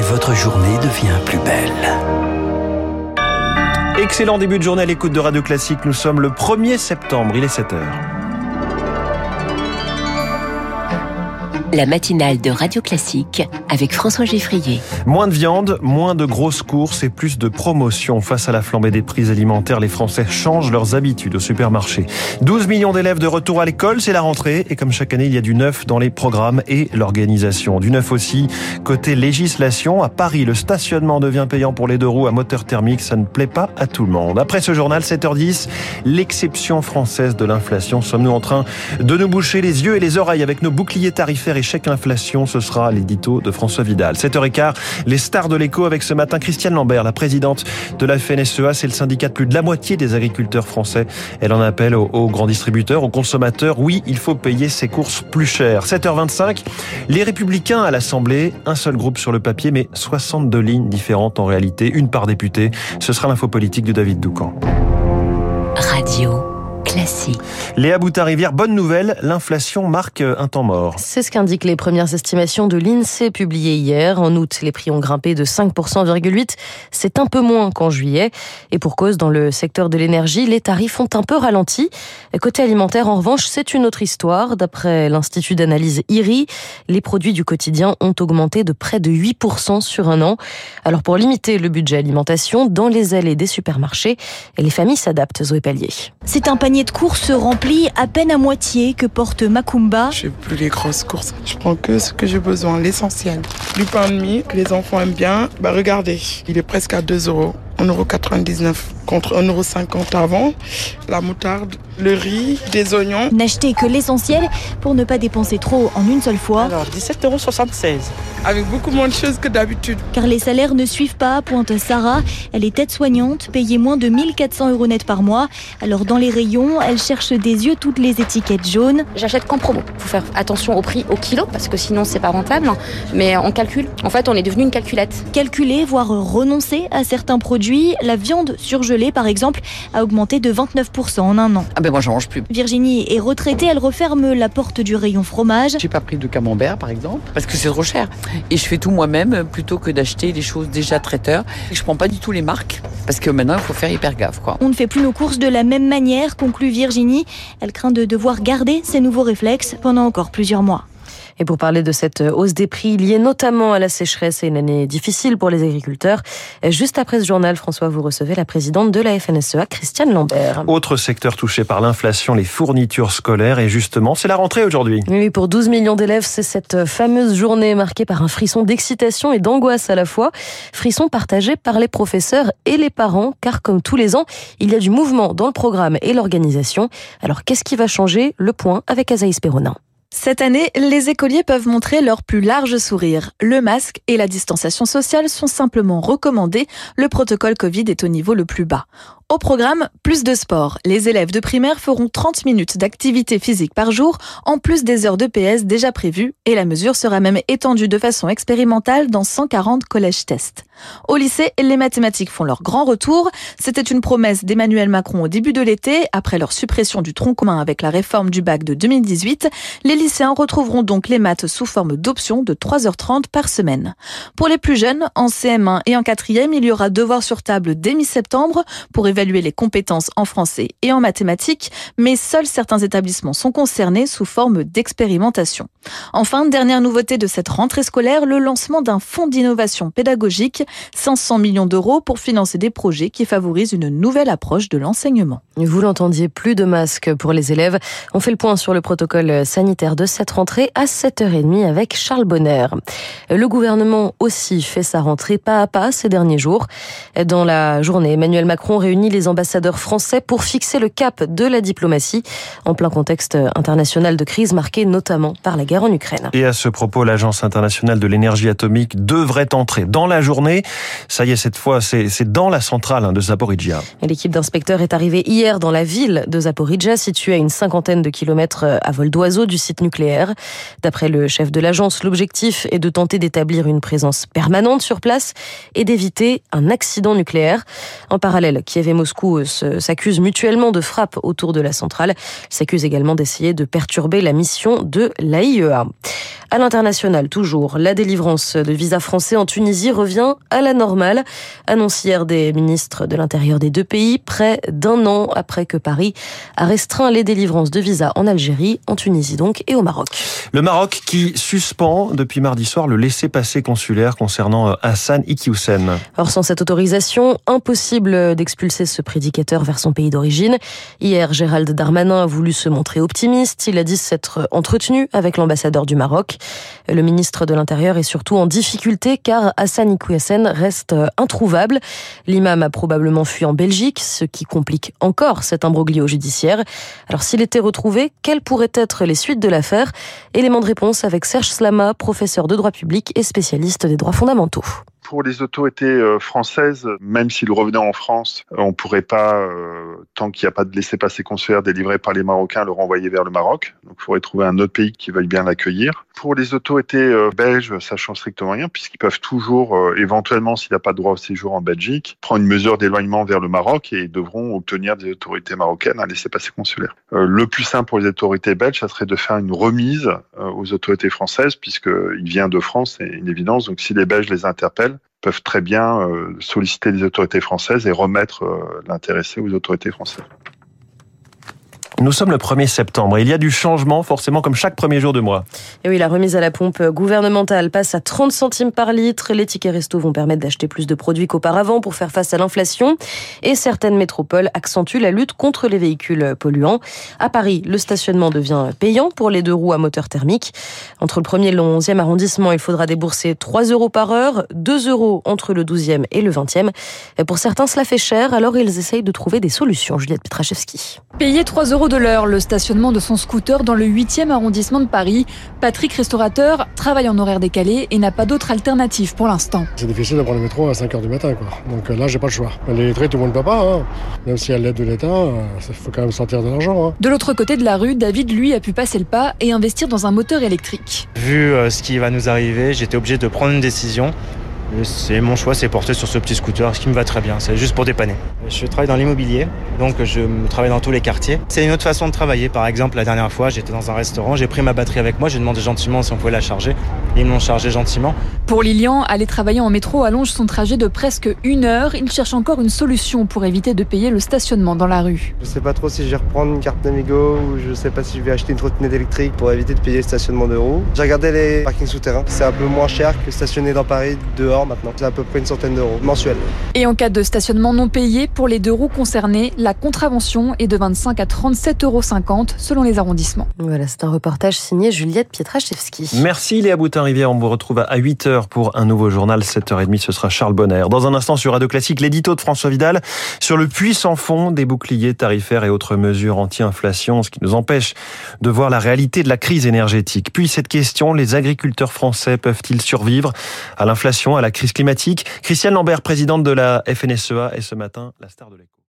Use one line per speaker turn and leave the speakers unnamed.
et votre journée devient plus belle.
Excellent début de journée à l'écoute de Radio Classique. Nous sommes le 1er septembre, il est 7h.
La matinale de Radio Classique avec François Geffrier.
Moins de viande, moins de grosses courses et plus de promotions. Face à la flambée des prix alimentaires, les Français changent leurs habitudes au supermarché. 12 millions d'élèves de retour à l'école, c'est la rentrée. Et comme chaque année, il y a du neuf dans les programmes et l'organisation. Du neuf aussi côté législation. À Paris, le stationnement devient payant pour les deux roues à moteur thermique. Ça ne plaît pas à tout le monde. Après ce journal, 7h10, l'exception française de l'inflation. Sommes-nous en train de nous boucher les yeux et les oreilles avec nos boucliers tarifaires chèques inflation Ce sera l'édito de François Vidal. 7h15, les stars de l'écho avec ce matin Christiane Lambert, la présidente de la FNSEA. C'est le syndicat de plus de la moitié des agriculteurs français. Elle en appelle aux, aux grands distributeurs, aux consommateurs. Oui, il faut payer ses courses plus cher. 7h25, les républicains à l'Assemblée, un seul groupe sur le papier, mais 62 lignes différentes en réalité, une par député. Ce sera l'info politique de David Doucan.
Classique.
Léa Boutard-Rivière, bonne nouvelle, l'inflation marque un temps mort.
C'est ce qu'indiquent les premières estimations de l'INSEE publiées hier. En août, les prix ont grimpé de 5,8%. C'est un peu moins qu'en juillet. Et pour cause, dans le secteur de l'énergie, les tarifs ont un peu ralenti. Côté alimentaire, en revanche, c'est une autre histoire. D'après l'Institut d'analyse IRI, les produits du quotidien ont augmenté de près de 8% sur un an. Alors pour limiter le budget alimentation, dans les allées des supermarchés, les familles s'adaptent, Zoé Pallier.
C'est un panier de courses rempli à peine à moitié que porte Macumba.
Je plus les grosses courses. Je prends que ce que j'ai besoin, l'essentiel. Du pain de mie que les enfants aiment bien. Bah regardez, il est presque à 2 euros. 1,99€ contre 1,50€ avant. La moutarde, le riz, des oignons.
N'achetez que l'essentiel pour ne pas dépenser trop en une seule fois.
Alors 17,76€.
Avec beaucoup moins de choses que d'habitude.
Car les salaires ne suivent pas, pointe Sarah. Elle est aide-soignante, payée moins de 1400 euros net par mois. Alors dans les rayons, elle cherche des yeux toutes les étiquettes jaunes.
J'achète qu'en promo. Faut faire attention au prix au kilo parce que sinon c'est pas rentable. Mais on calcule. En fait, on est devenu une calculette.
Calculer, voire renoncer à certains produits. La viande surgelée, par exemple, a augmenté de 29% en un an.
Ah ben moi j'en mange plus.
Virginie est retraitée, elle referme la porte du rayon fromage.
J'ai pas pris de camembert par exemple parce que c'est trop cher. Et je fais tout moi-même plutôt que d'acheter des choses déjà traiteurs. Je prends pas du tout les marques parce que maintenant il faut faire hyper gaffe quoi.
On ne fait plus nos courses de la même manière, conclut Virginie. Elle craint de devoir garder ses nouveaux réflexes pendant encore plusieurs mois.
Et pour parler de cette hausse des prix liée notamment à la sécheresse et une année difficile pour les agriculteurs, juste après ce journal, François, vous recevez la présidente de la FNSEA, Christiane Lambert.
Autre secteur touché par l'inflation, les fournitures scolaires. Et justement, c'est la rentrée aujourd'hui.
Oui, pour 12 millions d'élèves, c'est cette fameuse journée marquée par un frisson d'excitation et d'angoisse à la fois. Frisson partagé par les professeurs et les parents, car comme tous les ans, il y a du mouvement dans le programme et l'organisation. Alors qu'est-ce qui va changer? Le point avec Azaïs Perronin.
Cette année, les écoliers peuvent montrer leur plus large sourire. Le masque et la distanciation sociale sont simplement recommandés. Le protocole Covid est au niveau le plus bas. Au programme, plus de sport. Les élèves de primaire feront 30 minutes d'activité physique par jour, en plus des heures de PS déjà prévues, et la mesure sera même étendue de façon expérimentale dans 140 collèges tests. Au lycée, les mathématiques font leur grand retour. C'était une promesse d'Emmanuel Macron au début de l'été, après leur suppression du tronc commun avec la réforme du bac de 2018. Les lycéens retrouveront donc les maths sous forme d'option de 3h30 par semaine. Pour les plus jeunes, en CM1 et en 4e, il y aura devoir sur table dès mi-septembre pour les compétences en français et en mathématiques, mais seuls certains établissements sont concernés sous forme d'expérimentation. Enfin, dernière nouveauté de cette rentrée scolaire, le lancement d'un fonds d'innovation pédagogique, 500 millions d'euros pour financer des projets qui favorisent une nouvelle approche de l'enseignement.
Vous l'entendiez, plus de masques pour les élèves. On fait le point sur le protocole sanitaire de cette rentrée à 7h30 avec Charles Bonner. Le gouvernement aussi fait sa rentrée pas à pas ces derniers jours. Dans la journée, Emmanuel Macron réunit les ambassadeurs français pour fixer le cap de la diplomatie en plein contexte international de crise marqué notamment par la guerre en Ukraine.
Et à ce propos, l'Agence internationale de l'énergie atomique devrait entrer dans la journée. Ça y est, cette fois, c'est dans la centrale hein, de Zaporizhia.
L'équipe d'inspecteurs est arrivée hier dans la ville de Zaporizhia, située à une cinquantaine de kilomètres à vol d'oiseau du site nucléaire. D'après le chef de l'agence, l'objectif est de tenter d'établir une présence permanente sur place et d'éviter un accident nucléaire. En parallèle, Kiev et Moscou s'accusent mutuellement de frappe autour de la centrale. Ils s'accusent également d'essayer de perturber la mission de l'AIEA. À l'international, toujours, la délivrance de visas français en Tunisie revient à la normale. Annonce hier des ministres de l'Intérieur des deux pays, près d'un an après que Paris a restreint les délivrances de visas en Algérie, en Tunisie donc, et au Maroc.
Le Maroc qui suspend depuis mardi soir le laissez-passer consulaire concernant euh, Hassan Iqiyoussen.
Or, sans cette autorisation, impossible d'expulser ce prédicateur vers son pays d'origine. Hier, Gérald Darmanin a voulu se montrer optimiste. Il a dit s'être entretenu avec l'ambassadeur du Maroc. Le ministre de l'Intérieur est surtout en difficulté car Hassan Iqiyoussen reste introuvable. L'imam a probablement fui en Belgique, ce qui complique encore cet imbroglio judiciaire. Alors s'il était retrouvé, quelles pourraient être les suites de l'affaire? Élément de réponse avec Serge Slama, professeur de droit public et spécialiste des droits fondamentaux
pour les autorités euh, françaises, même s'ils revenaient en France, euh, on ne pourrait pas, euh, tant qu'il n'y a pas de laissez-passer consulaire délivré par les Marocains, le renvoyer vers le Maroc. Donc il faudrait trouver un autre pays qui veuille bien l'accueillir. Pour les autorités belges, ça change strictement rien, puisqu'ils peuvent toujours, éventuellement, s'il n'a pas de droit au séjour en Belgique, prendre une mesure d'éloignement vers le Maroc et devront obtenir des autorités marocaines un laissez-passer consulaire. le plus simple pour les autorités belges, ça serait de faire une remise aux autorités françaises, puisqu'il vient de France, c'est une évidence. Donc si les Belges les interpellent, peuvent très bien euh, solliciter les autorités françaises et remettre euh, l'intéressé aux autorités françaises.
Nous sommes le 1er septembre et il y a du changement forcément comme chaque premier jour de mois.
Et oui, la remise à la pompe gouvernementale passe à 30 centimes par litre. Les tickets resto vont permettre d'acheter plus de produits qu'auparavant pour faire face à l'inflation. Et certaines métropoles accentuent la lutte contre les véhicules polluants. À Paris, le stationnement devient payant pour les deux roues à moteur thermique. Entre le 1er et le 11e arrondissement, il faudra débourser 3 euros par heure, 2 euros entre le 12e et le 20e. Et pour certains, cela fait cher, alors ils essayent de trouver des solutions. Juliette Petrachevski.
Payer 3 euros de l'heure le stationnement de son scooter dans le 8e arrondissement de Paris. Patrick, restaurateur, travaille en horaire décalé et n'a pas d'autre alternative pour l'instant.
C'est difficile de prendre le métro à 5h du matin. Quoi. Donc euh, là, j'ai pas le choix. L'électrique, tout le monde ne peut pas. Hein. Même si elle l'aide de l'État, il euh, faut quand même sortir de l'argent. Hein.
De l'autre côté de la rue, David, lui, a pu passer le pas et investir dans un moteur électrique.
Vu euh, ce qui va nous arriver, j'étais obligé de prendre une décision. C'est mon choix, c'est porter sur ce petit scooter, ce qui me va très bien. C'est juste pour dépanner. Je travaille dans l'immobilier, donc je travaille dans tous les quartiers. C'est une autre façon de travailler. Par exemple, la dernière fois, j'étais dans un restaurant, j'ai pris ma batterie avec moi, j'ai demandé gentiment si on pouvait la charger. Ils m'ont chargé gentiment.
Pour Lilian, aller travailler en métro allonge son trajet de presque une heure. Il cherche encore une solution pour éviter de payer le stationnement dans la rue.
Je sais pas trop si je vais reprendre une carte Navigo ou je sais pas si je vais acheter une trottinette électrique pour éviter de payer le stationnement de roues. J'ai regardé les parkings souterrains. C'est un peu moins cher que stationner dans Paris dehors maintenant. C'est à peu près une centaine d'euros mensuels.
Et en cas de stationnement non payé, pour les deux roues concernées, la contravention est de 25 à 37,50 euros selon les arrondissements.
Voilà, c'est un reportage signé Juliette Pietraszewski.
Merci Léa Boutin-Rivière. On vous retrouve à 8h pour un nouveau journal. 7h30, ce sera Charles Bonner. Dans un instant sur Radio Classique, l'édito de François Vidal sur le puissant fond des boucliers tarifaires et autres mesures anti-inflation, ce qui nous empêche de voir la réalité de la crise énergétique. Puis cette question, les agriculteurs français peuvent-ils survivre à l'inflation, à crise climatique Christiane Lambert, présidente de la FNSEA, est ce matin la star de l'écho.